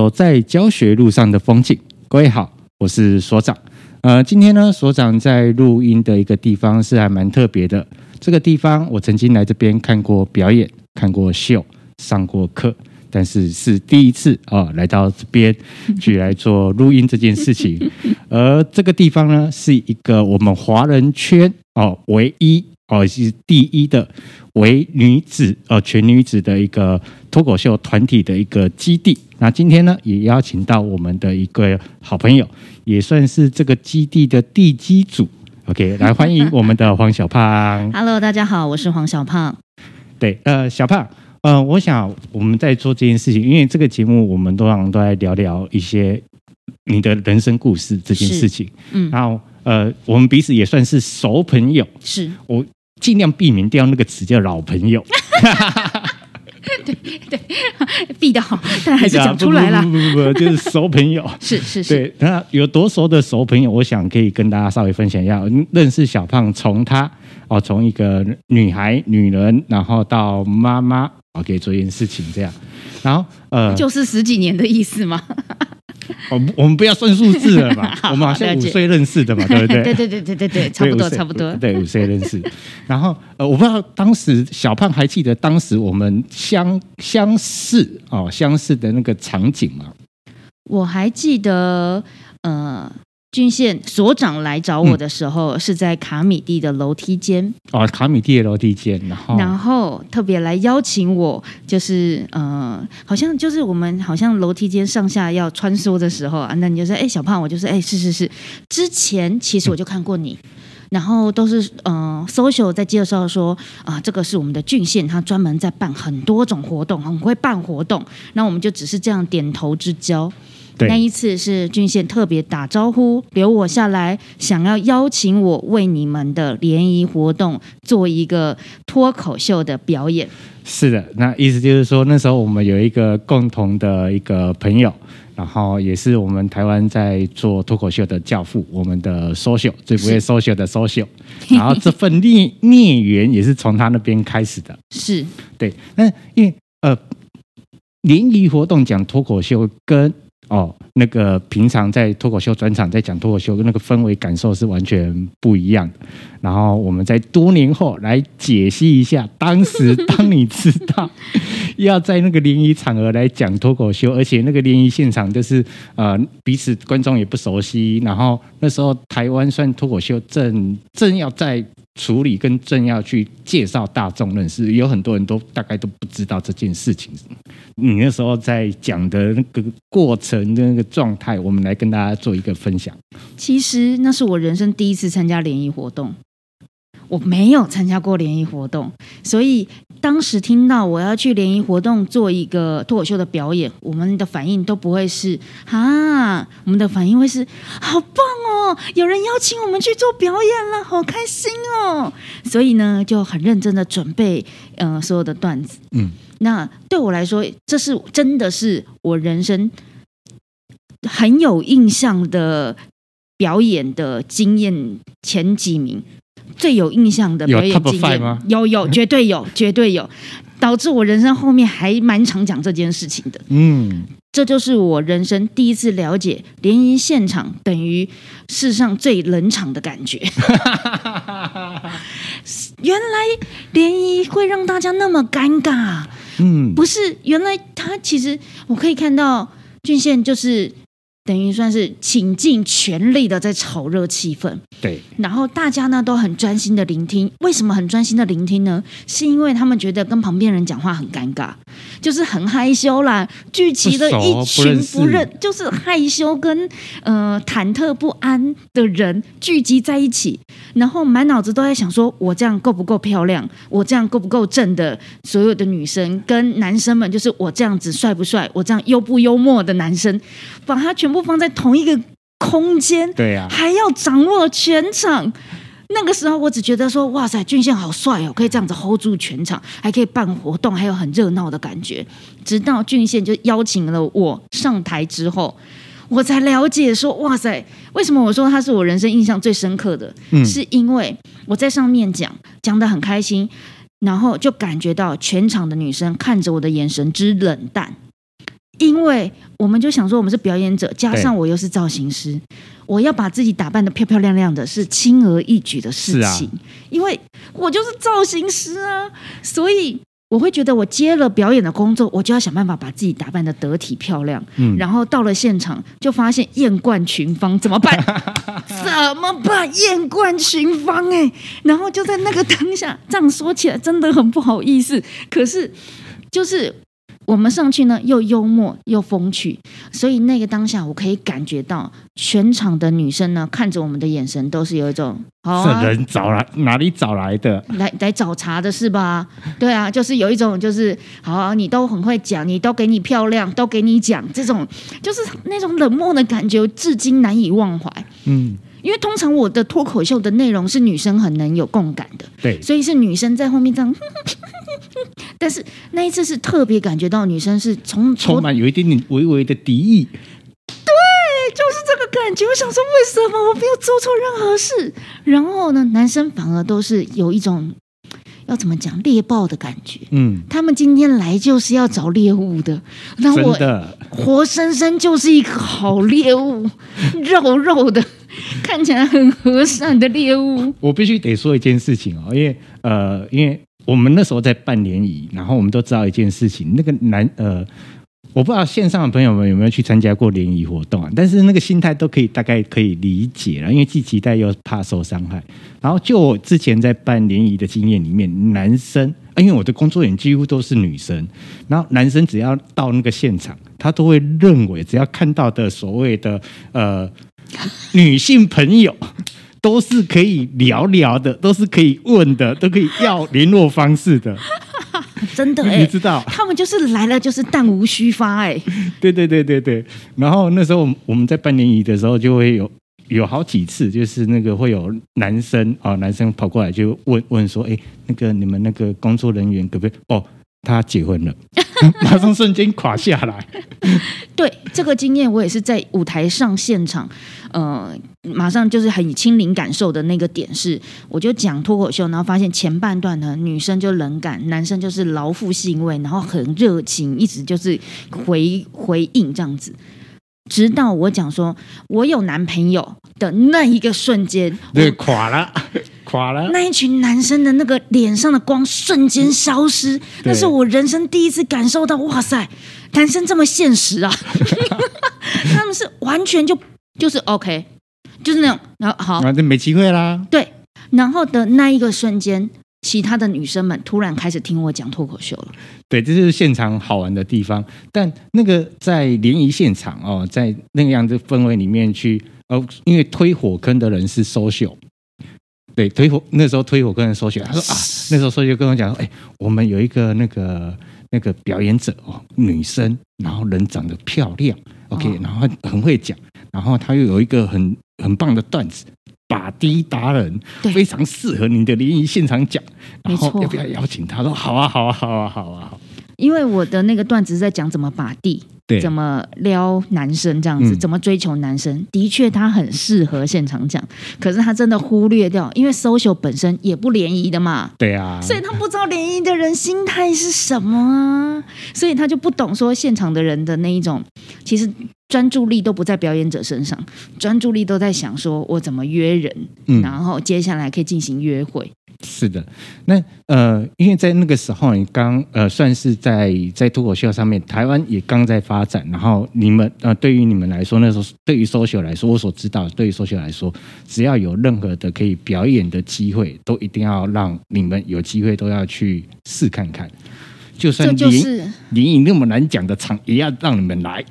走在教学路上的风景。各位好，我是所长。呃，今天呢，所长在录音的一个地方是还蛮特别的。这个地方我曾经来这边看过表演，看过秀，上过课，但是是第一次啊、哦，来到这边去来做录音这件事情。而这个地方呢，是一个我们华人圈哦唯一哦是第一的。为女子呃全女子的一个脱口秀团体的一个基地。那今天呢，也邀请到我们的一个好朋友，也算是这个基地的地基组。OK，来欢迎我们的黄小胖。Hello，大家好，我是黄小胖。对，呃，小胖，呃，我想我们在做这件事情，因为这个节目我们都常都在聊聊一些你的人生故事这件事情。嗯，然后呃，我们彼此也算是熟朋友。是我。尽量避免掉那个词叫老朋友，对对，避得好，但还是讲出来了。不不不不，不，就是熟朋友。是是是，对，那有多熟的熟朋友，我想可以跟大家稍微分享一下。认识小胖，从他哦，从一个女孩、女人，然后到妈妈，哦，可以做一件事情这样，然后呃，就是十几年的意思吗？我们我们不要算数字了嘛，我们好像五岁认识的嘛，对不对？对对对对对对，差不多差不多。对，五岁认识。然后呃，我不知道当时小胖还记得当时我们相相识哦，相识的那个场景吗？我还记得，呃。郡县所长来找我的时候，是在卡米蒂的楼梯间。哦，卡米蒂的楼梯间，然后然后特别来邀请我，就是呃，好像就是我们好像楼梯间上下要穿梭的时候啊，那你就说，哎，小胖，我就说，哎，是是是，之前其实我就看过你，然后都是呃，social 在介绍说啊、呃，这个是我们的郡县，他专门在办很多种活动，很会办活动，那我们就只是这样点头之交。那一次是郡县特别打招呼，留我下来，想要邀请我为你们的联谊活动做一个脱口秀的表演。是的，那意思就是说，那时候我们有一个共同的一个朋友，然后也是我们台湾在做脱口秀的教父，我们的 social 最不会 social 的 social，然后这份孽孽缘也是从他那边开始的。是对，那因为呃，联谊活动讲脱口秀跟哦，那个平常在脱口秀专场在讲脱口秀，跟那个氛围感受是完全不一样。然后我们在多年后来解析一下，当时 当你知道要在那个联谊场合来讲脱口秀，而且那个联谊现场就是呃彼此观众也不熟悉，然后那时候台湾算脱口秀正正要在。处理跟正要去介绍大众认识，有很多人都大概都不知道这件事情。你那时候在讲的那个过程的那个状态，我们来跟大家做一个分享。其实那是我人生第一次参加联谊活动。我没有参加过联谊活动，所以当时听到我要去联谊活动做一个脱口秀的表演，我们的反应都不会是啊，我们的反应会是好棒哦，有人邀请我们去做表演了，好开心哦。所以呢，就很认真的准备呃所有的段子。嗯，那对我来说，这是真的是我人生很有印象的表演的经验前几名。最有印象的表演经验，有有 绝对有绝对有，导致我人生后面还蛮常讲这件事情的。嗯，这就是我人生第一次了解联谊现场等于世上最冷场的感觉。原来联谊会让大家那么尴尬。嗯，不是，原来他其实我可以看到郡县就是。等于算是倾尽全力的在炒热气氛，对。然后大家呢都很专心的聆听。为什么很专心的聆听呢？是因为他们觉得跟旁边人讲话很尴尬，就是很害羞啦。聚集了一群不认，不就是害羞跟呃忐忑不安的人聚集在一起，然后满脑子都在想说：我这样够不够漂亮？我这样够不够正的？所有的女生跟男生们，就是我这样子帅不帅？我这样幽不幽默的男生，把他全。部放在同一个空间，对呀、啊，还要掌握全场。那个时候，我只觉得说，哇塞，俊宪好帅哦，可以这样子 hold 住全场，还可以办活动，还有很热闹的感觉。直到俊宪就邀请了我上台之后，我才了解说，哇塞，为什么我说他是我人生印象最深刻的？嗯，是因为我在上面讲，讲的很开心，然后就感觉到全场的女生看着我的眼神之冷淡。因为我们就想说，我们是表演者，加上我又是造型师，我要把自己打扮的漂漂亮亮的，是轻而易举的事情。啊、因为我就是造型师啊，所以我会觉得，我接了表演的工作，我就要想办法把自己打扮得得体漂亮。嗯，然后到了现场，就发现艳冠群芳，怎么办？怎么办？艳冠群芳哎、欸！然后就在那个当下，这样说起来真的很不好意思，可是就是。我们上去呢，又幽默又风趣，所以那个当下，我可以感觉到全场的女生呢，看着我们的眼神都是有一种，哦啊、是人找来哪里找来的？来来找茬的是吧？对啊，就是有一种，就是好、啊，你都很会讲，你都给你漂亮，都给你讲，这种就是那种冷漠的感觉，至今难以忘怀。嗯。因为通常我的脱口秀的内容是女生很能有共感的，对，所以是女生在后面这样。但是那一次是特别感觉到女生是从充满有一点点微微的敌意，对，就是这个感觉。我想说，为什么我没有做错任何事？然后呢，男生反而都是有一种要怎么讲猎豹的感觉。嗯，他们今天来就是要找猎物的，那我活生生就是一个好猎物，肉肉的。看起来很和善的猎物。我必须得说一件事情哦，因为呃，因为我们那时候在办联谊，然后我们都知道一件事情，那个男呃，我不知道线上的朋友们有没有去参加过联谊活动啊，但是那个心态都可以大概可以理解了，因为既期待又怕受伤害。然后就我之前在办联谊的经验里面，男生，因为我的工作人员几乎都是女生，然后男生只要到那个现场，他都会认为只要看到的所谓的呃。女性朋友都是可以聊聊的，都是可以问的，都可以要联络方式的。真的、欸，你知道，他们就是来了就是弹无虚发哎、欸。对对对对对。然后那时候我们在办联谊的时候，就会有有好几次，就是那个会有男生啊，男生跑过来就问问说：“哎，那个你们那个工作人员可不可以？”哦。他结婚了，马上瞬间垮下来。对，这个经验，我也是在舞台上现场，呃，马上就是很亲临感受的那个点是，我就讲脱口秀，然后发现前半段呢，女生就冷感，男生就是劳父兴味，然后很热情，一直就是回回应这样子，直到我讲说我有男朋友的那一个瞬间，对，垮了。垮了，那一群男生的那个脸上的光瞬间消失，那是我人生第一次感受到，哇塞，男生这么现实啊！他们是完全就就是 OK，就是那种，然后好，那就没机会啦。对，然后的那一个瞬间，其他的女生们突然开始听我讲脱口秀了。对，这就是现场好玩的地方。但那个在联谊现场哦，在那个样子氛围里面去，哦，因为推火坑的人是 social。对，推火那时候推火跟人说起来，他说啊，那时候说就跟我讲说，哎，我们有一个那个那个表演者哦，女生，然后人长得漂亮，OK，然后很会讲，然后他又有一个很很棒的段子，把弟达人，非常适合你的联谊现场讲，然后要不要邀请他？说好啊，好啊，好啊，好啊，好。因为我的那个段子是在讲怎么把地。怎么撩男生这样子？怎么追求男生？的确，他很适合现场讲。可是他真的忽略掉，因为 social 本身也不联谊的嘛。对啊，所以他不知道联谊的人心态是什么啊，所以他就不懂说现场的人的那一种，其实专注力都不在表演者身上，专注力都在想说我怎么约人，然后接下来可以进行约会。是的，那呃，因为在那个时候，你刚呃，算是在在脱口秀上面，台湾也刚在发展。然后你们呃，对于你们来说，那时候对于 social 来说，我所知道，对于 social 来说，只要有任何的可以表演的机会，都一定要让你们有机会都要去试看看。就算联联谊那么难讲的场，也要让你们来。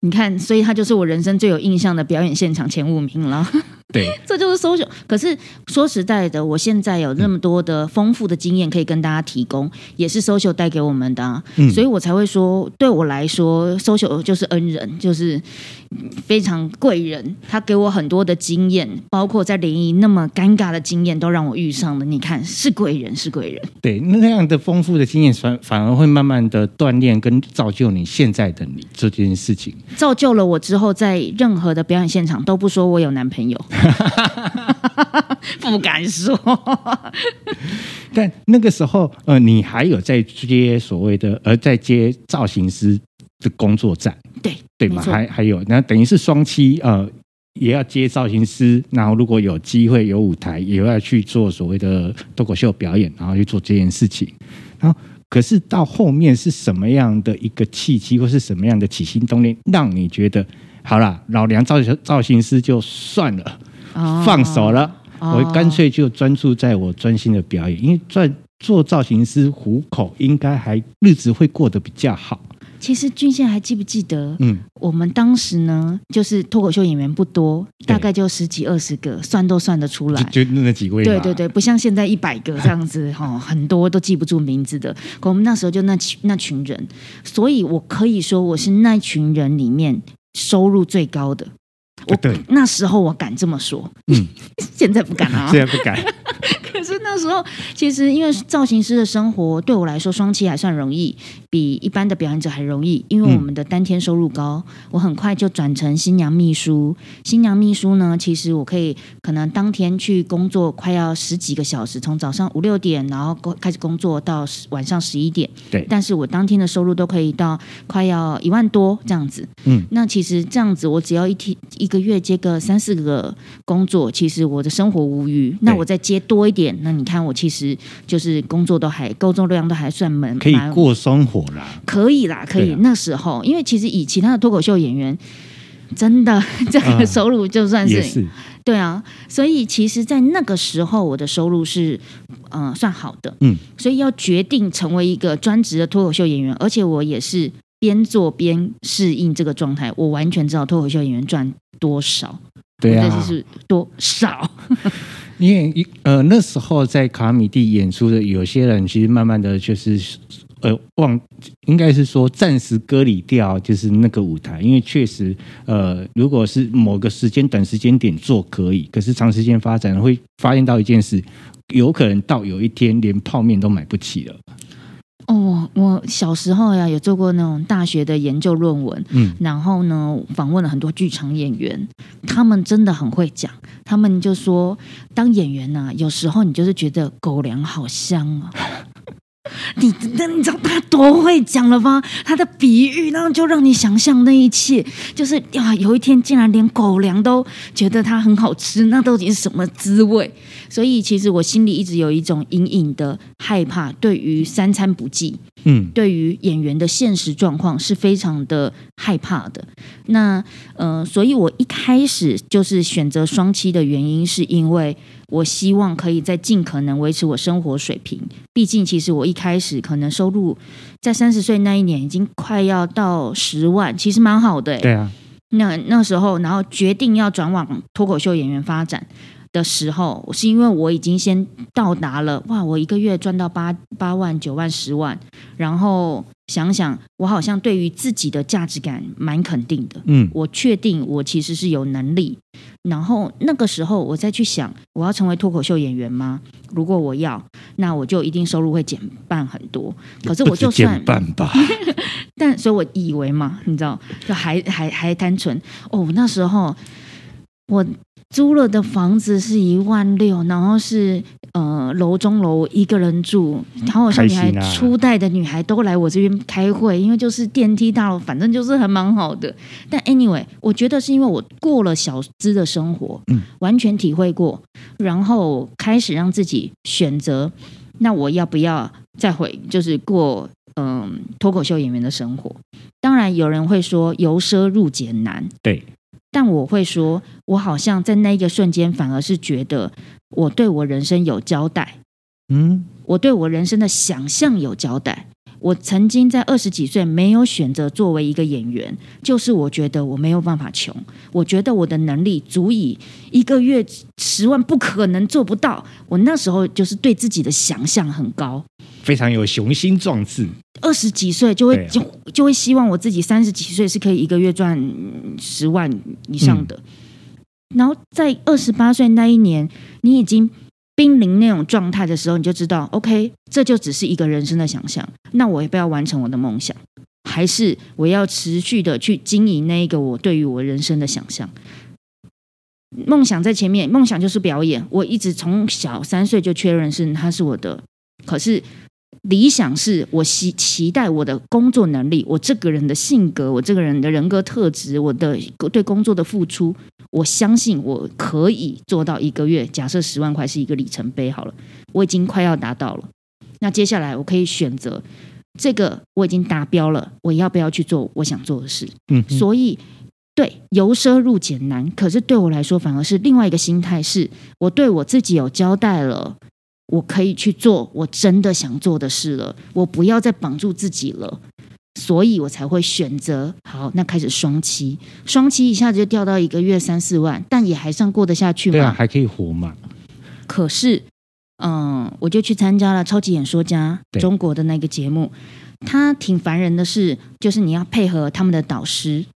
你看，所以他就是我人生最有印象的表演现场前五名了。对，这就是 social。可是说实在的，我现在有那么多的丰富的经验可以跟大家提供，也是 social 带给我们的啊，嗯，所以我才会说，对我来说，social 就是恩人，就是非常贵人。他给我很多的经验，包括在联谊那么尴尬的经验，都让我遇上了。你看，是贵人，是贵人。对，那样的丰富的经验，反反而会慢慢的锻炼跟造就你现在的你这件事情，造就了我之后在任何的表演现场都不说我有男朋友。不敢说，但那个时候，呃，你还有在接所谓的，呃，在接造型师的工作站，对对嘛？还还有，那等于是双栖呃，也要接造型师，然后如果有机会有舞台，也要去做所谓的脱口秀表演，然后去做这件事情。然后，可是到后面是什么样的一个契机，或是什么样的起心动念，让你觉得好了，老娘造型造型师就算了，哦、放手了，哦、我干脆就专注在我专心的表演，因为赚。做造型师糊口应该还日子会过得比较好。其实俊宪还记不记得？嗯，我们当时呢，就是脱口秀演员不多，大概就十几二十个，算都算得出来。就那几位。对对对，不像现在一百个 这样子哈，很多都记不住名字的。可我们那时候就那群那群人，所以我可以说我是那群人里面收入最高的。我对那时候我敢这么说，嗯，现在不敢啊，现在不敢。可是那时候，其实因为造型师的生活对我来说，双栖还算容易，比一般的表演者还容易。因为我们的单天收入高，嗯、我很快就转成新娘秘书。新娘秘书呢，其实我可以可能当天去工作，快要十几个小时，从早上五六点，然后开始工作到晚上十一点。对，但是我当天的收入都可以到快要一万多这样子。嗯，那其实这样子，我只要一天一个月接个三四个工作，其实我的生活无余。那我再接多一点。那你看，我其实就是工作都还工作量都还算满，可以过生活啦，可以啦，可以。啊、那时候，因为其实以其他的脱口秀演员，真的 这个收入就算是，对啊，所以其实，在那个时候，我的收入是嗯、呃、算好的，嗯，所以要决定成为一个专职的脱口秀演员，而且我也是边做边适应这个状态，我完全知道脱口秀演员赚多少，对啊，就是是多少。因为呃那时候在卡米蒂演出的有些人，其实慢慢的就是呃忘，应该是说暂时割离掉，就是那个舞台。因为确实呃，如果是某个时间短时间点做可以，可是长时间发展会发现到一件事，有可能到有一天连泡面都买不起了。哦，我小时候呀有做过那种大学的研究论文，嗯，然后呢访问了很多剧场演员，他们真的很会讲，他们就说当演员呢、啊，有时候你就是觉得狗粮好香啊。你那你知道他多会讲了吗？他的比喻，然后就让你想象那一切，就是呀，有一天竟然连狗粮都觉得它很好吃，那到底是什么滋味？所以其实我心里一直有一种隐隐的害怕，对于三餐不继，嗯，对于演员的现实状况是非常的害怕的。那呃，所以我一开始就是选择双栖的原因，是因为。我希望可以再尽可能维持我生活水平，毕竟其实我一开始可能收入在三十岁那一年已经快要到十万，其实蛮好的欸。对啊，那那时候，然后决定要转往脱口秀演员发展的时候，是因为我已经先到达了哇，我一个月赚到八八万、九万、十万，然后想想我好像对于自己的价值感蛮肯定的，嗯，我确定我其实是有能力。然后那个时候，我再去想，我要成为脱口秀演员吗？如果我要，那我就一定收入会减半很多。可是我就算减半吧，但所以我以为嘛，你知道，就还还还单纯哦。那时候我。租了的房子是一万六，然后是呃楼中楼一个人住，然后好像女孩初代的女孩都来我这边开会，因为就是电梯大楼，反正就是还蛮好的。但 anyway，我觉得是因为我过了小资的生活，嗯，完全体会过，然后开始让自己选择，那我要不要再回，就是过嗯、呃、脱口秀演员的生活？当然有人会说由奢入俭难，对。但我会说，我好像在那一个瞬间，反而是觉得我对我人生有交代。嗯，我对我人生的想象有交代。我曾经在二十几岁没有选择作为一个演员，就是我觉得我没有办法穷，我觉得我的能力足以一个月十万不可能做不到。我那时候就是对自己的想象很高。非常有雄心壮志，二十几岁就会就就会希望我自己三十几岁是可以一个月赚十万以上的。嗯、然后在二十八岁那一年，你已经濒临那种状态的时候，你就知道，OK，这就只是一个人生的想象。那我要不要完成我的梦想？还是我要持续的去经营那一个我对于我人生的想象？梦想在前面，梦想就是表演。我一直从小三岁就确认是他是我的，可是。理想是我期期待我的工作能力，我这个人的性格，我这个人的人格特质，我的对工作的付出，我相信我可以做到一个月。假设十万块是一个里程碑好了，我已经快要达到了。那接下来我可以选择这个我已经达标了，我要不要去做我想做的事？嗯，所以对由奢入俭难，可是对我来说反而是另外一个心态，是我对我自己有交代了。我可以去做我真的想做的事了，我不要再绑住自己了，所以我才会选择好，那开始双期，双期一下子就掉到一个月三四万，但也还算过得下去嘛？对啊，还可以活嘛。可是，嗯，我就去参加了《超级演说家》中国的那个节目，他挺烦人的是，就是你要配合他们的导师。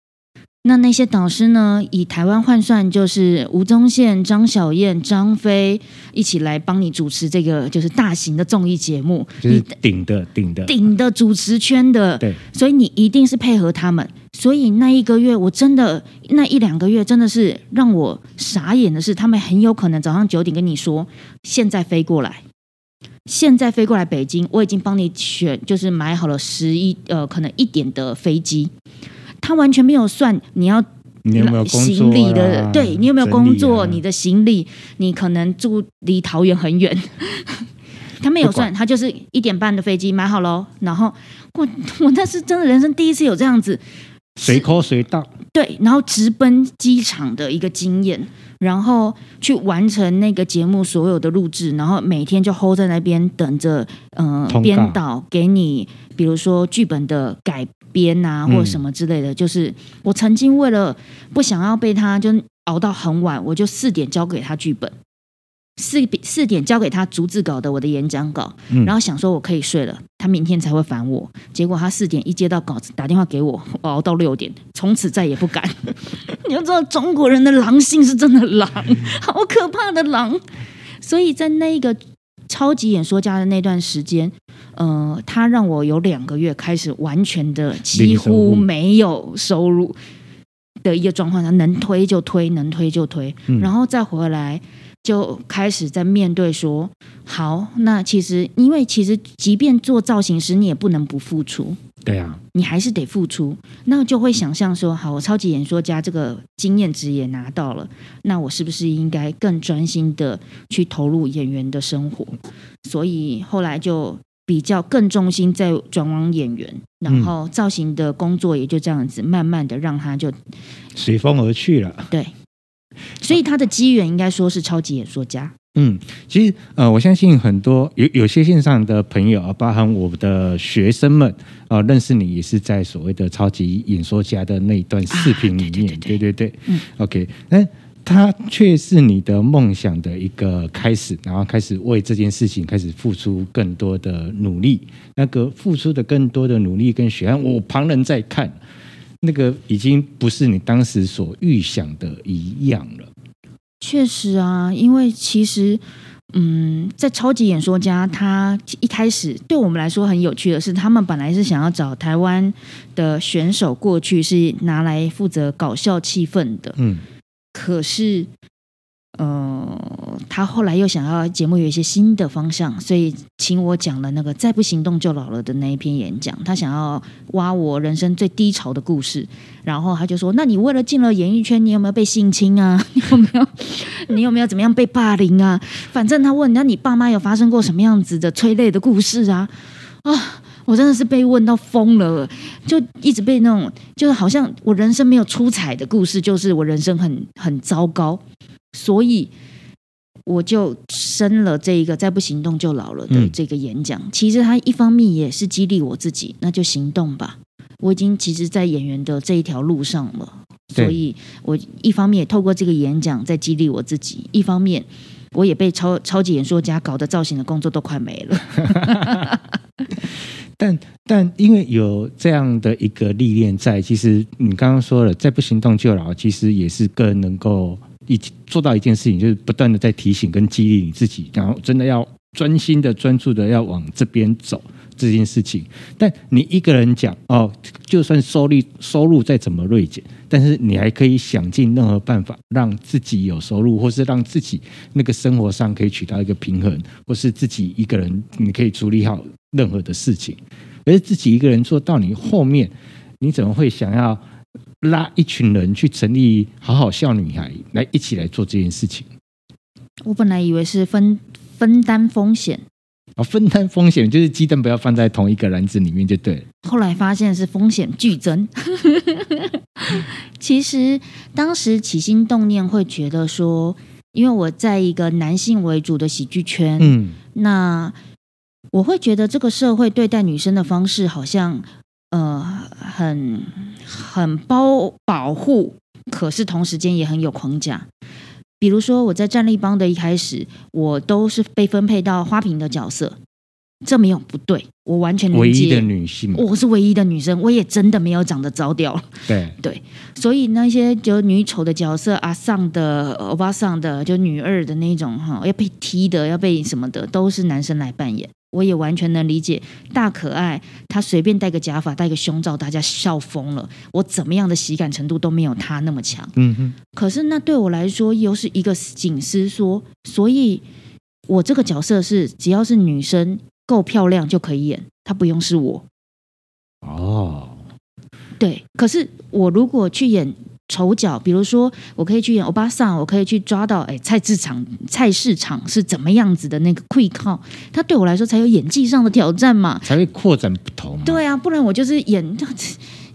那那些导师呢？以台湾换算，就是吴宗宪、张小燕、张飞一起来帮你主持这个，就是大型的综艺节目，就是顶的顶的顶的主持圈的。对，所以你一定是配合他们。所以那一个月，我真的那一两个月，真的是让我傻眼的是，他们很有可能早上九点跟你说，现在飞过来，现在飞过来北京，我已经帮你选，就是买好了十一呃，可能一点的飞机。他完全没有算你要你有没有行李的，对你有没有工作？啊、你的行李，你可能住离桃园很远，他没有算，他就是一点半的飞机买好喽。然后我我那是真的人生第一次有这样子随 call 随到，对，然后直奔机场的一个经验，然后去完成那个节目所有的录制，然后每天就 hold 在那边等着，嗯、呃，编导给你，比如说剧本的改。编啊，或者什么之类的，嗯、就是我曾经为了不想要被他就熬到很晚，我就四点交给他剧本，四四点交给他逐字稿的我的演讲稿，嗯、然后想说我可以睡了，他明天才会烦我。结果他四点一接到稿子，打电话给我，我熬到六点，从此再也不敢。你要知道，中国人的狼性是真的狼，好可怕的狼。所以在那个超级演说家的那段时间。呃，他让我有两个月开始完全的几乎没有收入的一个状况，下能推就推，能推就推，嗯、然后再回来就开始在面对说，好，那其实因为其实即便做造型师，你也不能不付出，对啊，你还是得付出，那就会想象说，好，我超级演说家这个经验值也拿到了，那我是不是应该更专心的去投入演员的生活？所以后来就。比较更重心在转往演员，然后造型的工作也就这样子，慢慢的让他就随风而去了。对，所以他的机缘应该说是超级演说家。嗯，其实呃，我相信很多有有些线上的朋友啊，包含我的学生们啊、呃，认识你也是在所谓的超级演说家的那一段视频里面。啊、对，对，对，对，对对对，嗯，OK，那。它却是你的梦想的一个开始，然后开始为这件事情开始付出更多的努力。那个付出的更多的努力跟血汗，我旁人在看，那个已经不是你当时所预想的一样了。确实啊，因为其实，嗯，在超级演说家，他一开始对我们来说很有趣的是，他们本来是想要找台湾的选手过去，是拿来负责搞笑气氛的，嗯。可是，呃，他后来又想要节目有一些新的方向，所以请我讲了那个“再不行动就老了”的那一篇演讲。他想要挖我人生最低潮的故事，然后他就说：“那你为了进了演艺圈，你有没有被性侵啊？你 有没有？你有没有怎么样被霸凌啊？反正他问，那你爸妈有发生过什么样子的催泪的故事啊？啊！”我真的是被问到疯了，就一直被那种，就是好像我人生没有出彩的故事，就是我人生很很糟糕，所以我就生了这一个再不行动就老了的这个演讲。嗯、其实他一方面也是激励我自己，那就行动吧。我已经其实，在演员的这一条路上了，所以我一方面也透过这个演讲在激励我自己，一方面我也被超超级演说家搞得造型的工作都快没了。但但因为有这样的一个历练在，其实你刚刚说了，再不行动就老，其实也是更能够一做到一件事情，就是不断的在提醒跟激励你自己，然后真的要专心的专注的要往这边走，这件事情。但你一个人讲哦，就算收入收入再怎么锐减，但是你还可以想尽任何办法让自己有收入，或是让自己那个生活上可以取到一个平衡，或是自己一个人你可以处理好任何的事情。而自己一个人做到你后面，你怎么会想要拉一群人去成立好好笑女孩来一起来做这件事情？我本来以为是分分担风险啊，分担风险就是鸡蛋不要放在同一个篮子里面就对了。后来发现是风险剧增。其实当时起心动念会觉得说，因为我在一个男性为主的喜剧圈，嗯，那我会觉得这个社会对待女生的方式好像呃很很包保护，可是同时间也很有框架。比如说，我在战力帮的一开始，我都是被分配到花瓶的角色，这没有不对，我完全理解。唯一的女性，我是唯一的女生，我也真的没有长得着调。对 对，所以那些就女丑的角色，阿桑的、欧巴桑的，就女二的那种哈，要被踢的，要被什么的，都是男生来扮演。我也完全能理解，大可爱他随便戴个假发、戴个胸罩，大家笑疯了。我怎么样的喜感程度都没有他那么强。嗯哼。可是那对我来说又是一个警示，说，所以我这个角色是只要是女生够漂亮就可以演，她不用是我。哦。对，可是我如果去演。丑角，比如说，我可以去演欧巴桑，我可以去抓到，哎，菜市场菜市场是怎么样子的那个溃靠，它对我来说才有演技上的挑战嘛，才会扩展不同。对啊，不然我就是演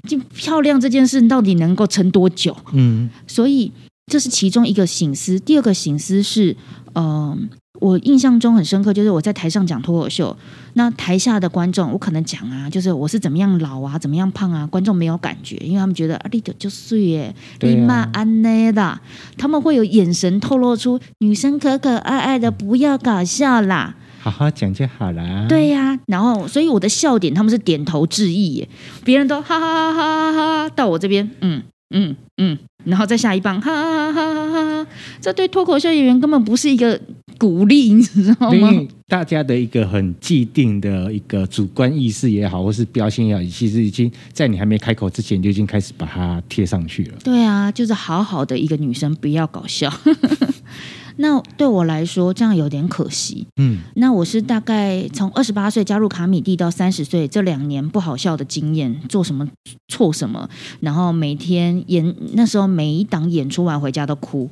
就漂亮这件事到底能够撑多久？嗯，所以这是其中一个醒思。第二个醒思是，嗯、呃。我印象中很深刻，就是我在台上讲脱口秀，那台下的观众，我可能讲啊，就是我是怎么样老啊，怎么样胖啊，观众没有感觉，因为他们觉得啊，你就睡耶，你妈安内的，他们会有眼神透露出女生可可爱爱的，不要搞笑啦，好好讲就好啦。对呀、啊，然后所以我的笑点他们是点头致意耶，别人都哈哈哈哈哈哈，到我这边，嗯嗯嗯，然后再下一棒，哈哈哈哈哈哈，这对脱口秀演员根本不是一个。鼓励，你知道吗？大家的一个很既定的一个主观意识也好，或是标签也好，其实已经在你还没开口之前就已经开始把它贴上去了。对啊，就是好好的一个女生，不要搞笑。那对我来说，这样有点可惜。嗯，那我是大概从二十八岁加入卡米蒂到三十岁这两年不好笑的经验，做什么错什么，然后每天演，那时候每一档演出完回家都哭，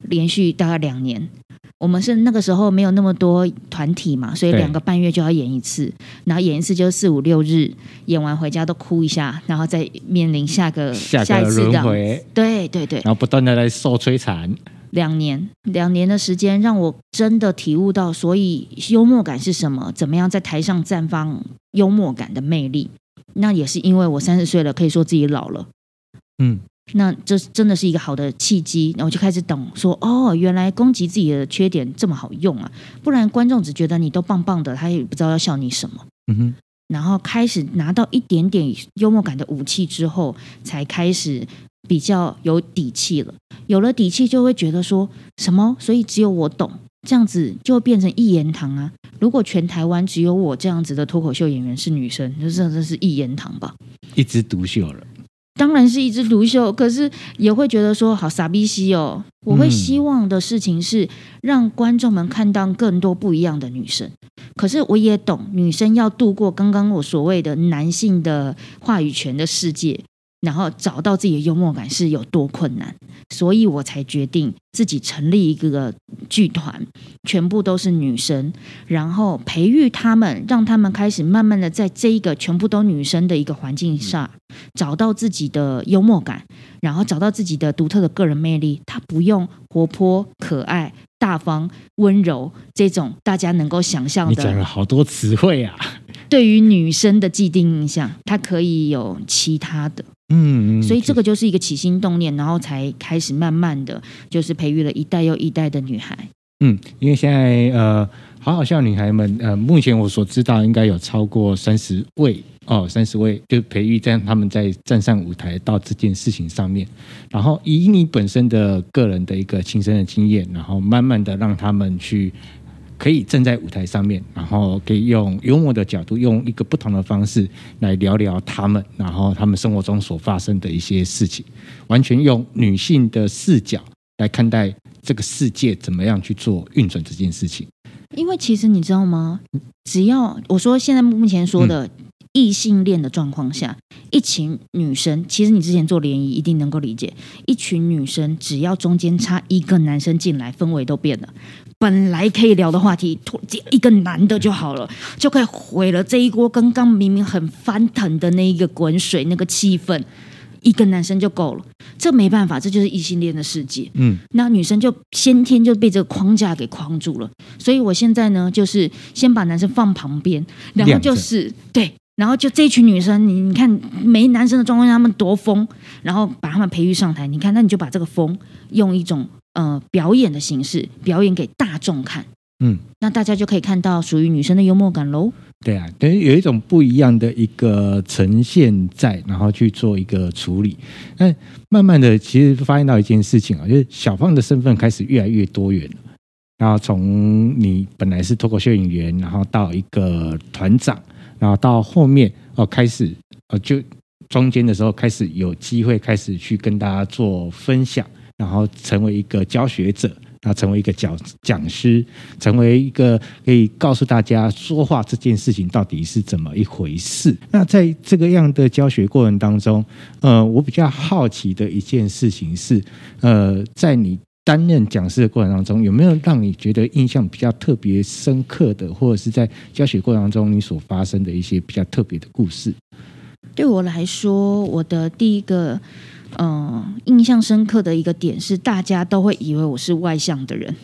连续大概两年。我们是那个时候没有那么多团体嘛，所以两个半月就要演一次，然后演一次就是四五六日，演完回家都哭一下，然后再面临下个下一次轮回，对对对，然后不断的来受摧残。两年两年的时间让我真的体悟到，所以幽默感是什么？怎么样在台上绽放幽默感的魅力？那也是因为我三十岁了，可以说自己老了，嗯。那这真的是一个好的契机，然后我就开始懂说，哦，原来攻击自己的缺点这么好用啊！不然观众只觉得你都棒棒的，他也不知道要笑你什么。嗯哼。然后开始拿到一点点幽默感的武器之后，才开始比较有底气了。有了底气，就会觉得说什么？所以只有我懂，这样子就变成一言堂啊！如果全台湾只有我这样子的脱口秀演员是女生，就真的是一言堂吧？一枝独秀了。当然是一枝独秀，可是也会觉得说好傻逼西哦。我会希望的事情是让观众们看到更多不一样的女生。可是我也懂，女生要度过刚刚我所谓的男性的话语权的世界。然后找到自己的幽默感是有多困难，所以我才决定自己成立一个剧团，全部都是女生，然后培育她们，让她们开始慢慢的在这一个全部都女生的一个环境下，找到自己的幽默感，然后找到自己的独特的个人魅力。她不用活泼、可爱、大方、温柔这种大家能够想象的。你讲了好多词汇啊！对于女生的既定印象，她可以有其他的。嗯，所以这个就是一个起心动念，然后才开始慢慢的就是培育了一代又一代的女孩。嗯，因为现在呃，好好笑女孩们呃，目前我所知道应该有超过三十位哦，三十位就培育在他们在站上舞台到这件事情上面，然后以你本身的个人的一个亲身的经验，然后慢慢的让他们去可以站在舞台上面，然后可以用幽默的角度，用一个不同的方式来聊聊他们，然后他们生活中所发生的一些事情，完全用女性的视角来看待这个世界怎么样去做运转这件事情。因为其实你知道吗？只要我说现在目前说的。异性恋的状况下，一群女生，其实你之前做联谊一定能够理解，一群女生只要中间插一个男生进来，氛围都变了。本来可以聊的话题，突一个男的就好了，就可以毁了这一锅刚刚明明很翻腾的那一个滚水那个气氛，一个男生就够了。这没办法，这就是异性恋的世界。嗯，那女生就先天就被这个框架给框住了。所以我现在呢，就是先把男生放旁边，然后就是对。然后就这群女生，你你看没男生的状况下，他们多疯，然后把他们培育上台。你看，那你就把这个疯用一种呃表演的形式表演给大众看，嗯，那大家就可以看到属于女生的幽默感喽。对啊，等于有一种不一样的一个呈现在，然后去做一个处理。那慢慢的，其实发现到一件事情啊，就是小胖的身份开始越来越多元了。然后从你本来是脱口秀演员，然后到一个团长。然后到后面哦，开始呃，就中间的时候开始有机会开始去跟大家做分享，然后成为一个教学者，然后成为一个讲讲师，成为一个可以告诉大家说话这件事情到底是怎么一回事。那在这个样的教学过程当中，呃，我比较好奇的一件事情是，呃，在你。担任讲师的过程当中，有没有让你觉得印象比较特别深刻的，或者是在教学过程当中你所发生的一些比较特别的故事？对我来说，我的第一个嗯、呃、印象深刻的一个点是，大家都会以为我是外向的人。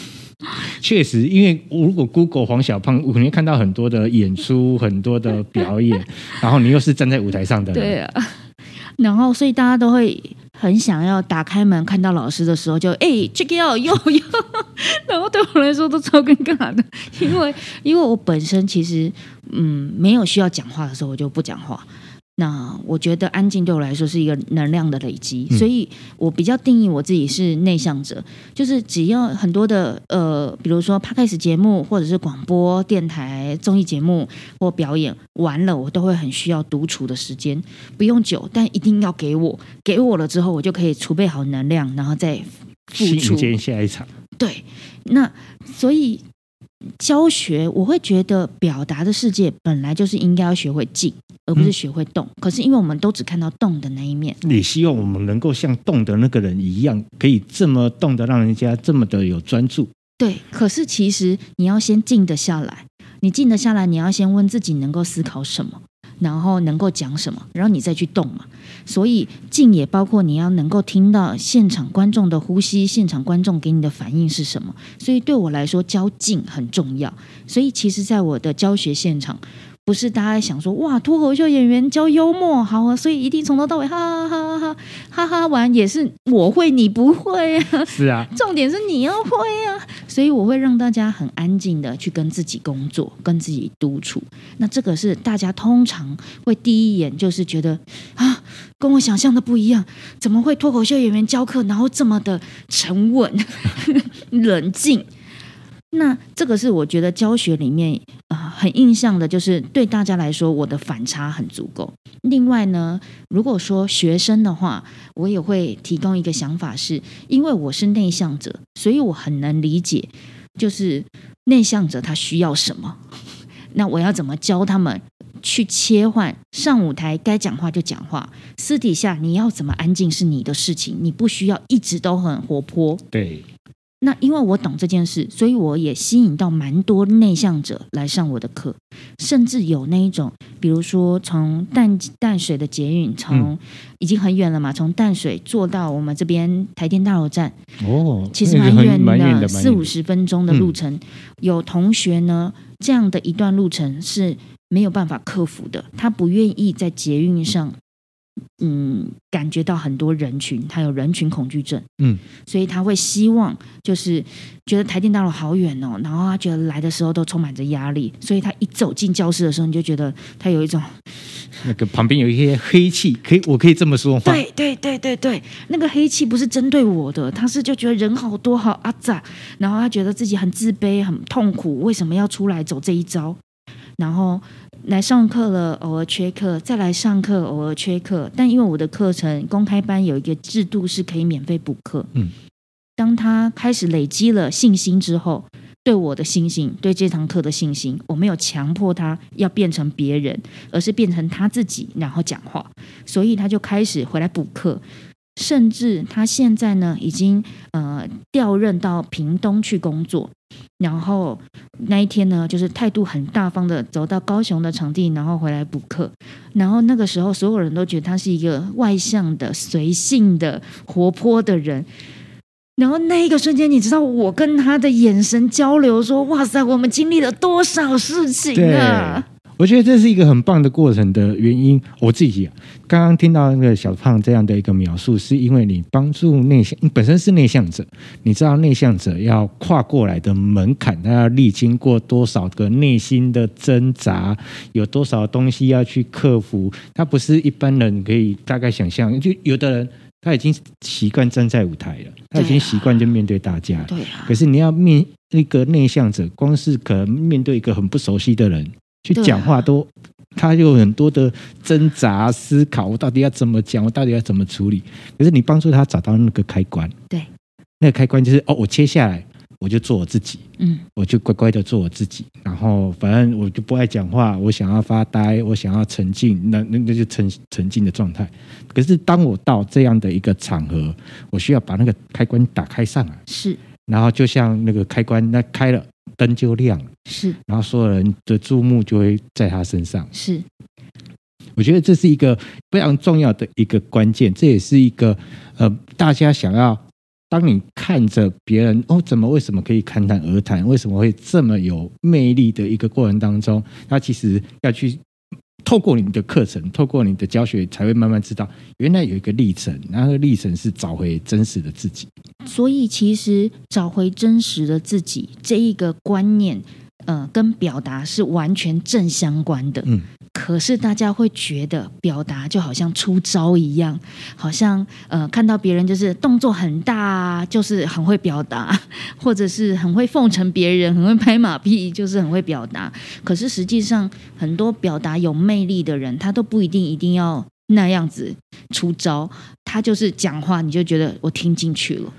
确实，因为如果 Google 黄小胖，我肯定看到很多的演出，很多的表演，然后你又是站在舞台上的人，对啊，然后所以大家都会。很想要打开门看到老师的时候就，就哎，check it out，哟哟，然后对我来说都超尴尬的，因为因为我本身其实嗯没有需要讲话的时候，我就不讲话。那我觉得安静对我来说是一个能量的累积，所以我比较定义我自己是内向者，就是只要很多的呃，比如说 Podcast 节目或者是广播电台综艺节目或表演完了，我都会很需要独处的时间，不用久，但一定要给我，给我了之后，我就可以储备好能量，然后再付出。迎接下一场。对，那所以。教学，我会觉得表达的世界本来就是应该要学会静，而不是学会动。可是因为我们都只看到动的那一面，你希望我们能够像动的那个人一样，可以这么动的让人家这么的有专注。对，可是其实你要先静得下来，你静得下来，你要先问自己能够思考什么。然后能够讲什么，然后你再去动嘛。所以静也包括你要能够听到现场观众的呼吸，现场观众给你的反应是什么。所以对我来说，教静很重要。所以其实，在我的教学现场。不是大家想说哇，脱口秀演员教幽默好啊，所以一定从头到尾哈哈哈哈哈哈玩也是我会你不会啊？是啊，重点是你要会啊，所以我会让大家很安静的去跟自己工作，跟自己独处。那这个是大家通常会第一眼就是觉得啊，跟我想象的不一样，怎么会脱口秀演员教课然后这么的沉稳冷静？那这个是我觉得教学里面啊、很印象的，就是对大家来说，我的反差很足够。另外呢，如果说学生的话，我也会提供一个想法是，是因为我是内向者，所以我很能理解，就是内向者他需要什么。那我要怎么教他们去切换？上舞台该讲话就讲话，私底下你要怎么安静是你的事情，你不需要一直都很活泼。对。那因为我懂这件事，所以我也吸引到蛮多内向者来上我的课，甚至有那一种，比如说从淡淡水的捷运，从已经很远了嘛，从淡水坐到我们这边台电大楼站，哦，其实蛮远的，四五十分钟的路程。嗯、有同学呢，这样的一段路程是没有办法克服的，他不愿意在捷运上。嗯，感觉到很多人群，他有人群恐惧症，嗯，所以他会希望就是觉得台电大楼好远哦，然后他觉得来的时候都充满着压力，所以他一走进教室的时候，你就觉得他有一种那个旁边有一些黑气，可以，我可以这么说吗？对对对对对，那个黑气不是针对我的，他是就觉得人好多好阿杂，然后他觉得自己很自卑、很痛苦，为什么要出来走这一招？然后来上课了，偶尔缺课，再来上课，偶尔缺课。但因为我的课程公开班有一个制度是可以免费补课，嗯，当他开始累积了信心之后。对我的信心，对这堂课的信心，我没有强迫他要变成别人，而是变成他自己，然后讲话。所以他就开始回来补课，甚至他现在呢，已经呃调任到屏东去工作。然后那一天呢，就是态度很大方的走到高雄的场地，然后回来补课。然后那个时候，所有人都觉得他是一个外向的、随性的、活泼的人。然后那一个瞬间，你知道我跟他的眼神交流，说：“哇塞，我们经历了多少事情啊！”对，我觉得这是一个很棒的过程的原因。我自己啊，刚刚听到那个小胖这样的一个描述，是因为你帮助内向，你本身是内向者，你知道内向者要跨过来的门槛，他要历经过多少个内心的挣扎，有多少东西要去克服，他不是一般人可以大概想象。就有的人。他已经习惯站在舞台了，他已经习惯就面对大家。对啊。可是你要面那个内向者，光是可能面对一个很不熟悉的人去讲话都，他有很多的挣扎思考，我到底要怎么讲，我到底要怎么处理？可是你帮助他找到那个开关，对，那个开关就是哦，我切下来。我就做我自己，嗯，我就乖乖的做我自己，然后反正我就不爱讲话，我想要发呆，我想要沉静，那那那就沉沉静的状态。可是当我到这样的一个场合，我需要把那个开关打开上来，是，然后就像那个开关那开了，灯就亮了，是，然后所有人的注目就会在他身上，是。我觉得这是一个非常重要的一个关键，这也是一个呃大家想要。当你看着别人哦，怎么为什么可以侃侃而谈？为什么会这么有魅力的一个过程当中，他其实要去透过你的课程，透过你的教学，才会慢慢知道，原来有一个历程，那个历程是找回真实的自己。所以，其实找回真实的自己这一个观念，呃，跟表达是完全正相关的。嗯。可是大家会觉得表达就好像出招一样，好像呃看到别人就是动作很大，就是很会表达，或者是很会奉承别人，很会拍马屁，就是很会表达。可是实际上，很多表达有魅力的人，他都不一定一定要那样子出招，他就是讲话，你就觉得我听进去了。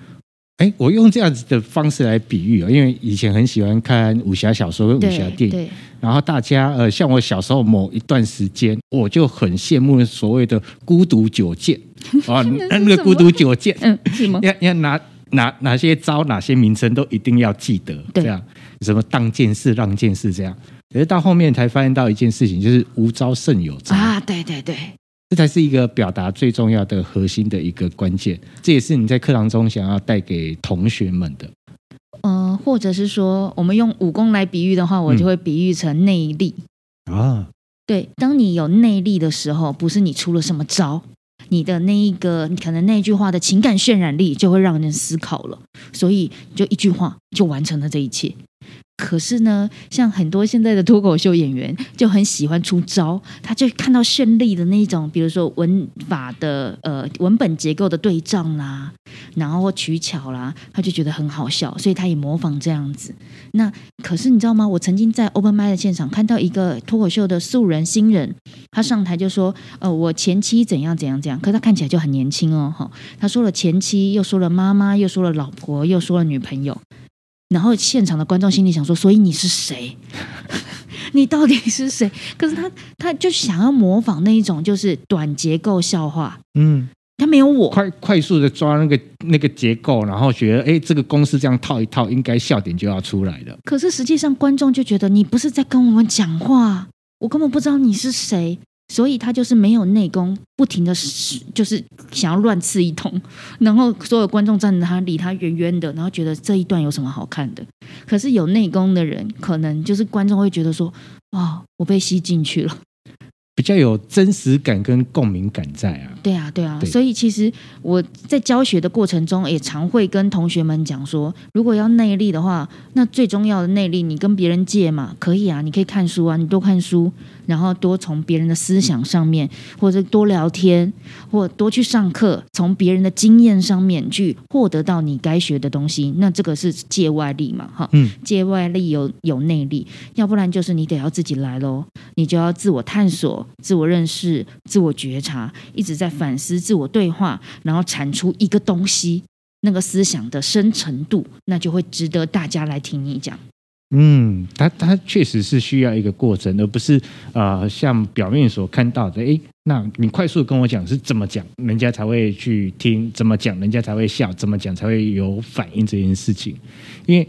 哎，我用这样子的方式来比喻啊，因为以前很喜欢看武侠小说跟武侠电影，然后大家呃，像我小时候某一段时间，我就很羡慕所谓的孤独九剑。啊，那那个孤独九剑，嗯，是吗？要要拿哪哪些招，哪些名称都一定要记得，这样。什么当剑士、让剑士这样。可是到后面才发现到一件事情，就是无招胜有招。啊，对对对。这才是一个表达最重要的核心的一个关键，这也是你在课堂中想要带给同学们的。嗯、呃，或者是说，我们用武功来比喻的话，我就会比喻成内力、嗯、啊。对，当你有内力的时候，不是你出了什么招，你的那一个可能那句话的情感渲染力就会让人思考了，所以就一句话就完成了这一切。可是呢，像很多现在的脱口秀演员就很喜欢出招，他就看到绚丽的那种，比如说文法的呃文本结构的对仗啦，然后取巧啦，他就觉得很好笑，所以他也模仿这样子。那可是你知道吗？我曾经在 Open m i 的现场看到一个脱口秀的素人新人，他上台就说：“呃，我前妻怎样怎样怎样。”可是他看起来就很年轻哦，哈，他说了前妻，又说了妈妈，又说了老婆，又说了女朋友。然后现场的观众心里想说：“所以你是谁？你到底是谁？”可是他他就想要模仿那一种，就是短结构笑话。嗯，他没有我快快速的抓那个那个结构，然后觉得哎，这个公式这样套一套，应该笑点就要出来了。可是实际上观众就觉得你不是在跟我们讲话，我根本不知道你是谁。所以他就是没有内功，不停的，就是想要乱刺一通，然后所有观众站着他，离他远远的，然后觉得这一段有什么好看的？可是有内功的人，可能就是观众会觉得说，哦，我被吸进去了。比较有真实感跟共鸣感在啊。对啊，对啊，对所以其实我在教学的过程中，也常会跟同学们讲说，如果要内力的话，那最重要的内力，你跟别人借嘛，可以啊，你可以看书啊，你多看书，然后多从别人的思想上面，或者多聊天，或多去上课，从别人的经验上面去获得到你该学的东西，那这个是借外力嘛，哈，嗯，借外力有有内力，要不然就是你得要自己来喽，你就要自我探索。自我认识、自我觉察，一直在反思、自我对话，然后产出一个东西，那个思想的深程度，那就会值得大家来听你讲。嗯，它它确实是需要一个过程，而不是呃像表面所看到的，诶，那你快速跟我讲是怎么讲，人家才会去听；怎么讲，人家才会笑；怎么讲才会有反应这件事情，因为。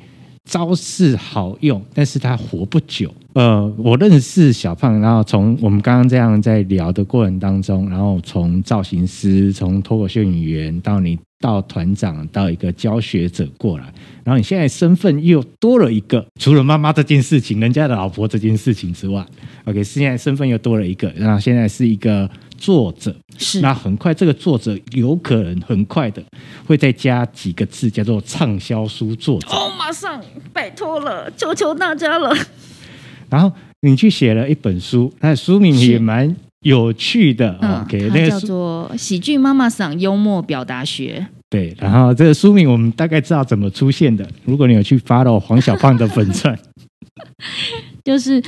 招式好用，但是它活不久。呃，我认识小胖，然后从我们刚刚这样在聊的过程当中，然后从造型师，从脱口秀演员到你到团长，到一个教学者过来，然后你现在身份又多了一个，除了妈妈这件事情，人家的老婆这件事情之外，OK，现在身份又多了一个，然后现在是一个。作者是，那很快这个作者有可能很快的会再加几个字，叫做畅销书作者。哦，马上拜托了，求求大家了。然后你去写了一本书，那书名也蛮有趣的。嗯，OK，它叫做《喜剧妈妈桑幽默表达学》。对，然后这个书名我们大概知道怎么出现的。如果你有去 follow 黄小胖的粉钻。就是，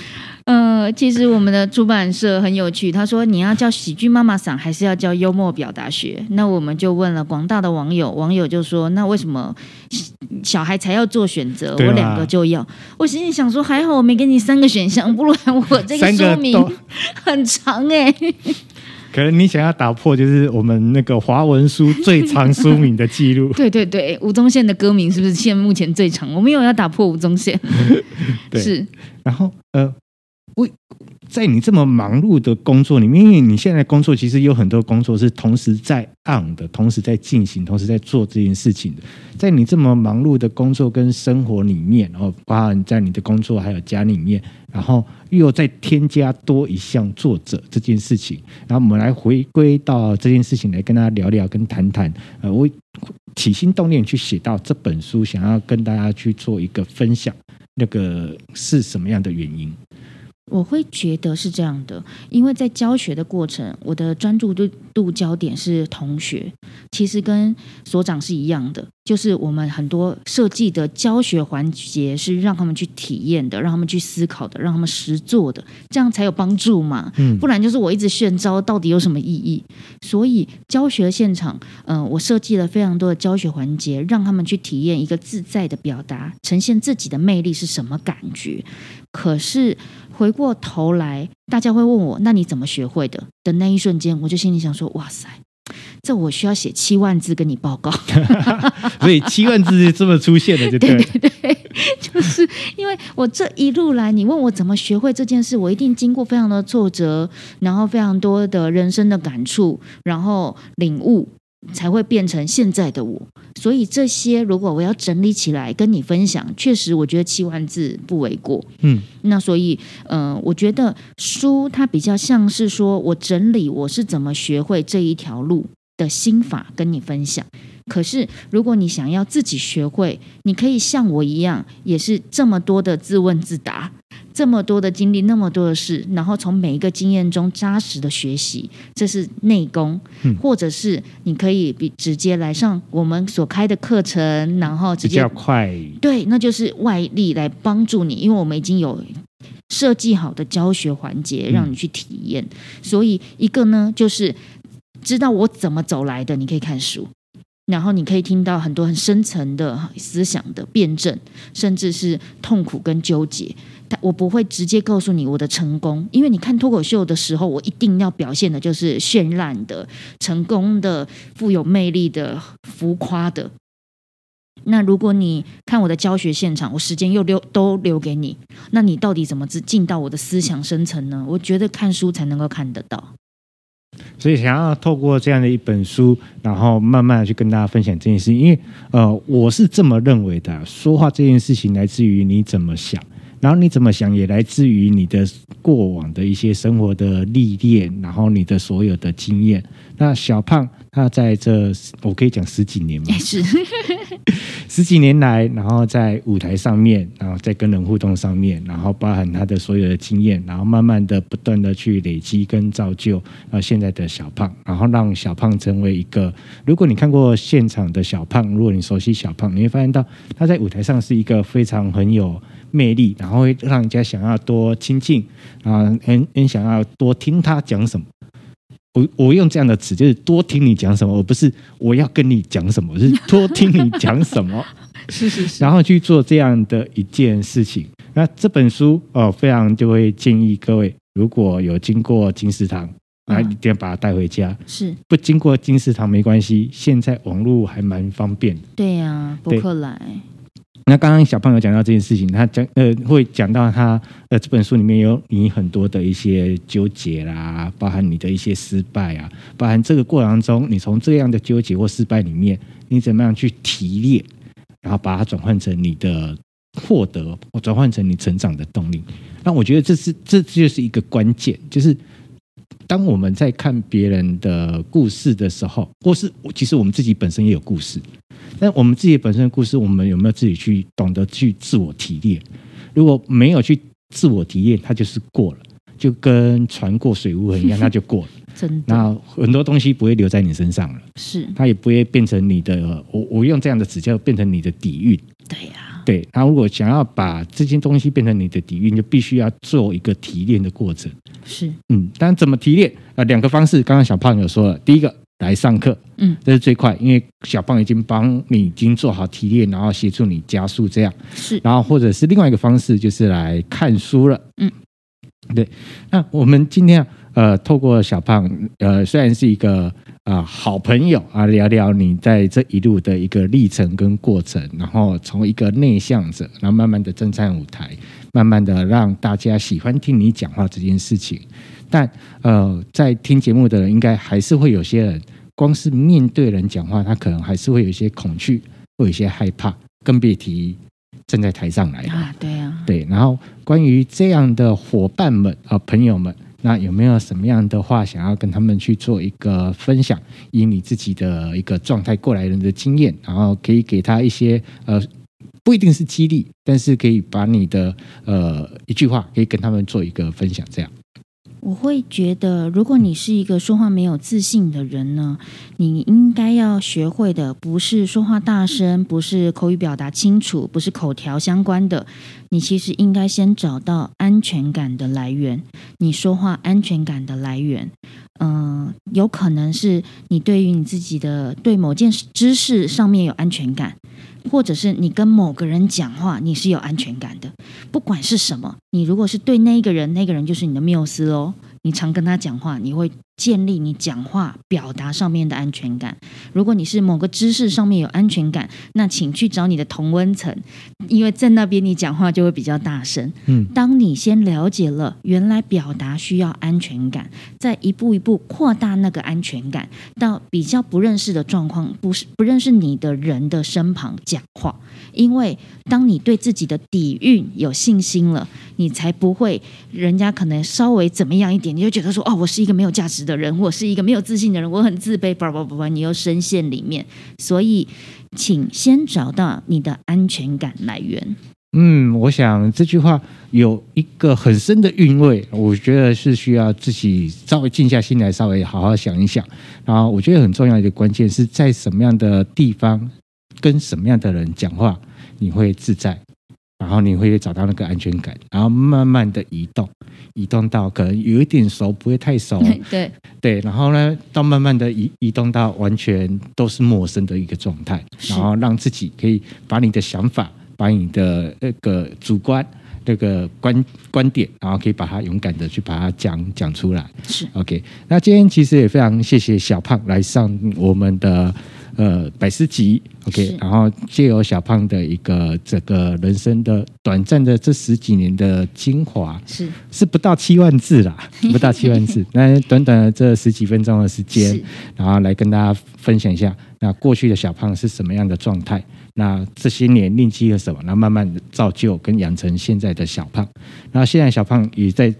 呃，其实我们的出版社很有趣。他说：“你要叫喜剧妈妈桑，还是要叫幽默表达学？”那我们就问了广大的网友，网友就说：“那为什么小孩才要做选择？我两个就要。”我心里想说：“还好我没给你三个选项，不然我这个说明 很长哎。”可能你想要打破，就是我们那个华文书最长书名的记录。对对对，吴宗宪的歌名是不是现目前最长？我们有要打破吴宗宪。对，是。然后呃，为在你这么忙碌的工作里面，因为你现在工作其实有很多工作是同时在 on 的，同时在进行，同时在做这件事情的。在你这么忙碌的工作跟生活里面，然后包含在你的工作还有家里面，然后。又再添加多一项作者这件事情，然后我们来回归到这件事情来跟大家聊聊，跟谈谈。呃，我起心动念去写到这本书，想要跟大家去做一个分享，那个是什么样的原因？我会觉得是这样的，因为在教学的过程，我的专注度度焦点是同学，其实跟所长是一样的，就是我们很多设计的教学环节是让他们去体验的，让他们去思考的，让他们实做的，这样才有帮助嘛。嗯，不然就是我一直炫招，到底有什么意义？所以教学现场，嗯、呃，我设计了非常多的教学环节，让他们去体验一个自在的表达，呈现自己的魅力是什么感觉。可是。回过头来，大家会问我：“那你怎么学会的？”的那一瞬间，我就心里想说：“哇塞，这我需要写七万字跟你报告。” 所以七万字是这么出现的，就对，对对对，就是因为我这一路来，你问我怎么学会这件事，我一定经过非常的挫折，然后非常多的人生的感触，然后领悟。才会变成现在的我，所以这些如果我要整理起来跟你分享，确实我觉得七万字不为过。嗯，那所以，嗯、呃，我觉得书它比较像是说我整理我是怎么学会这一条路的心法跟你分享。可是如果你想要自己学会，你可以像我一样，也是这么多的自问自答。这么多的经历，那么多的事，然后从每一个经验中扎实的学习，这是内功，嗯、或者是你可以比直接来上我们所开的课程，然后直接比较快，对，那就是外力来帮助你，因为我们已经有设计好的教学环节让你去体验，嗯、所以一个呢就是知道我怎么走来的，你可以看书。然后你可以听到很多很深层的思想的辩证，甚至是痛苦跟纠结。但我不会直接告诉你我的成功，因为你看脱口秀的时候，我一定要表现的就是绚烂的、成功的、富有魅力的、浮夸的。那如果你看我的教学现场，我时间又留都留给你，那你到底怎么进到我的思想深层呢？我觉得看书才能够看得到。所以想要透过这样的一本书，然后慢慢的去跟大家分享这件事情，因为呃，我是这么认为的，说话这件事情来自于你怎么想，然后你怎么想也来自于你的过往的一些生活的历练，然后你的所有的经验。那小胖他在这我可以讲十几年吗？是 十几年来，然后在舞台上面，然后在跟人互动上面，然后包含他的所有的经验，然后慢慢的不断的去累积跟造就呃现在的小胖，然后让小胖成为一个。如果你看过现场的小胖，如果你熟悉小胖，你会发现到他在舞台上是一个非常很有魅力，然后会让人家想要多亲近啊，很很想要多听他讲什么。我我用这样的词，就是多听你讲什么，而不是我要跟你讲什么，是多听你讲什么。是是是，然后去做这样的一件事情。那这本书哦，非常就会建议各位，如果有经过金石堂，啊，一定要把它带回家。是不经过金石堂没关系，现在网络还蛮方便。对呀、啊，博客来。那刚刚小胖有讲到这件事情，他讲呃会讲到他呃这本书里面有你很多的一些纠结啦，包含你的一些失败啊，包含这个过程中你从这样的纠结或失败里面，你怎么样去提炼，然后把它转换成你的获得，或转换成你成长的动力。那我觉得这是这就是一个关键，就是当我们在看别人的故事的时候，或是其实我们自己本身也有故事。但我们自己本身的故事，我们有没有自己去懂得去自我提炼？如果没有去自我提炼，它就是过了，就跟船过水无痕一样，那就过了。真的，那很多东西不会留在你身上了，是它也不会变成你的。我我用这样的词叫变成你的底蕴。对呀、啊，对。然后如果想要把这些东西变成你的底蕴，就必须要做一个提炼的过程。是，嗯，但怎么提炼？呃，两个方式，刚刚小胖有说了，第一个。来上课，嗯，这是最快，因为小胖已经帮你已经做好提炼，然后协助你加速这样，是，然后或者是另外一个方式，就是来看书了，嗯，对。那我们今天呃，透过小胖，呃，虽然是一个啊、呃、好朋友啊，聊聊你在这一路的一个历程跟过程，然后从一个内向者，然后慢慢的站上舞台，慢慢的让大家喜欢听你讲话这件事情。但呃，在听节目的人，应该还是会有些人，光是面对人讲话，他可能还是会有一些恐惧，会有一些害怕，更别提站在台上来啊。对啊，对。然后关于这样的伙伴们啊、呃，朋友们，那有没有什么样的话想要跟他们去做一个分享？以你自己的一个状态过来人的经验，然后可以给他一些呃，不一定是激励，但是可以把你的呃一句话，可以跟他们做一个分享，这样。我会觉得，如果你是一个说话没有自信的人呢，你应该要学会的不是说话大声，不是口语表达清楚，不是口条相关的。你其实应该先找到安全感的来源。你说话安全感的来源，嗯、有可能是你对于你自己的对某件知识上面有安全感。或者是你跟某个人讲话，你是有安全感的，不管是什么，你如果是对那个人，那个人就是你的缪斯喽。你常跟他讲话，你会建立你讲话表达上面的安全感。如果你是某个知识上面有安全感，那请去找你的同温层，因为在那边你讲话就会比较大声。嗯，当你先了解了原来表达需要安全感，再一步一步扩大那个安全感，到比较不认识的状况，不是不认识你的人的身旁讲话。因为当你对自己的底蕴有信心了，你才不会人家可能稍微怎么样一点，你就觉得说哦，我是一个没有价值的人，我是一个没有自信的人，我很自卑，叭叭叭叭，你又深陷里面。所以，请先找到你的安全感来源。嗯，我想这句话有一个很深的韵味，我觉得是需要自己稍微静下心来，稍微好好想一想。然后，我觉得很重要的一个关键是在什么样的地方。跟什么样的人讲话，你会自在，然后你会找到那个安全感，然后慢慢的移动，移动到可能有一点熟，不会太熟，对对，然后呢，到慢慢的移移动到完全都是陌生的一个状态，然后让自己可以把你的想法，把你的那个主观那个观观点，然后可以把它勇敢的去把它讲讲出来，是 OK。那今天其实也非常谢谢小胖来上我们的。呃百思集，OK，然后借由小胖的一个这个人生的短暂的这十几年的精华，是。是不到七万字啦，不到七万字，那短短的这十几分钟的时间，然后来跟大家分享一下，那过去的小胖是什么样的状态，那这些年历经了什么，那慢慢的造就跟养成现在的小胖，然后现在小胖也在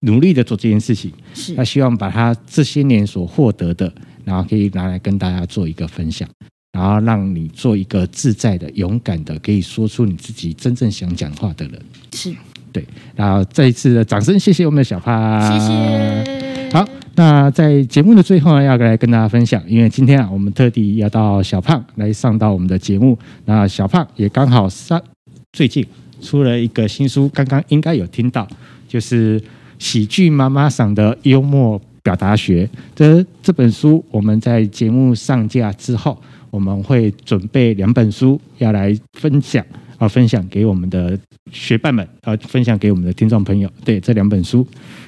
努力的做这件事情，是。他希望把他这些年所获得的。然后可以拿来跟大家做一个分享，然后让你做一个自在的、勇敢的，可以说出你自己真正想讲话的人。是，对。然后再一次的掌声，谢谢我们的小胖。谢谢。好，那在节目的最后呢，要来跟大家分享，因为今天啊，我们特地要到小胖来上到我们的节目。那小胖也刚好上最近出了一个新书，刚刚应该有听到，就是喜剧妈妈桑的幽默。表达学这这本书，我们在节目上架之后，我们会准备两本书要来分享啊，分享给我们的学伴们啊，分享给我们的听众朋友。对，这两本书，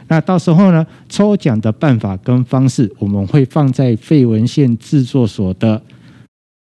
那到时候呢，抽奖的办法跟方式，我们会放在废文献制作所的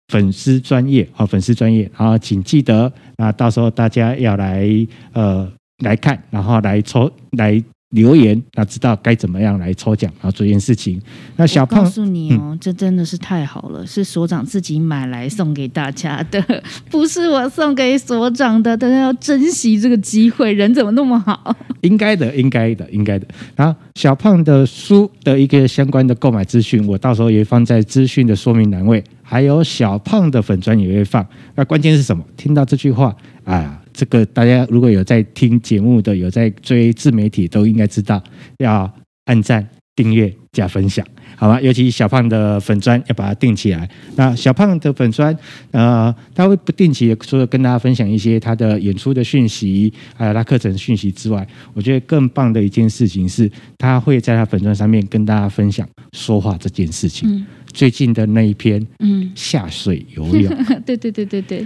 粉丝专业啊，粉丝专业啊，请记得那，到时候大家要来呃来看，然后来抽来。留言，那知道该怎么样来抽奖，然后做一件事情。那小胖，告诉你哦，嗯、这真的是太好了，是所长自己买来送给大家的，不是我送给所长的。大家要珍惜这个机会，人怎么那么好？应该的，应该的，应该的。然后小胖的书的一个相关的购买资讯，我到时候也放在资讯的说明栏位，还有小胖的粉砖也会放。那关键是什么？听到这句话，啊。这个大家如果有在听节目的，有在追自媒体，都应该知道要按赞、订阅、加分享，好吧？尤其小胖的粉砖要把它定起来。那小胖的粉砖，呃，他会不定期的除了跟大家分享一些他的演出的讯息，还有他课程讯息之外，我觉得更棒的一件事情是，他会在他粉砖上面跟大家分享说话这件事情。嗯、最近的那一篇，嗯，下水游泳，对对对对对，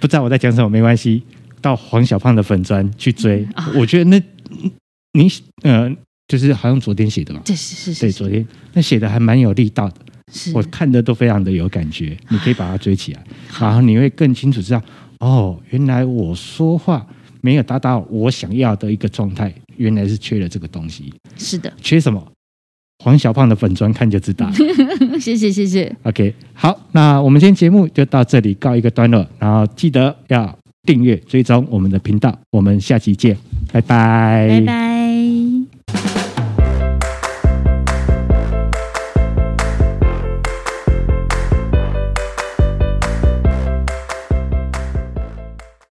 不知道我在讲什么，没关系。到黄小胖的粉砖去追，嗯，我觉得那你呃，就是好像昨天写的嘛，对是是是，对昨天那写的还蛮有力道的，是我看的都非常的有感觉。你可以把它追起来，然后你会更清楚知道，哦，原来我说话没有达到我想要的一个状态，原来是缺了这个东西。是的，缺什么？黄小胖的粉砖看就知道了。谢谢谢谢。OK，好，那我们今天节目就到这里告一个段落，然后记得要。订阅追踪我们的频道，我们下期见，拜拜，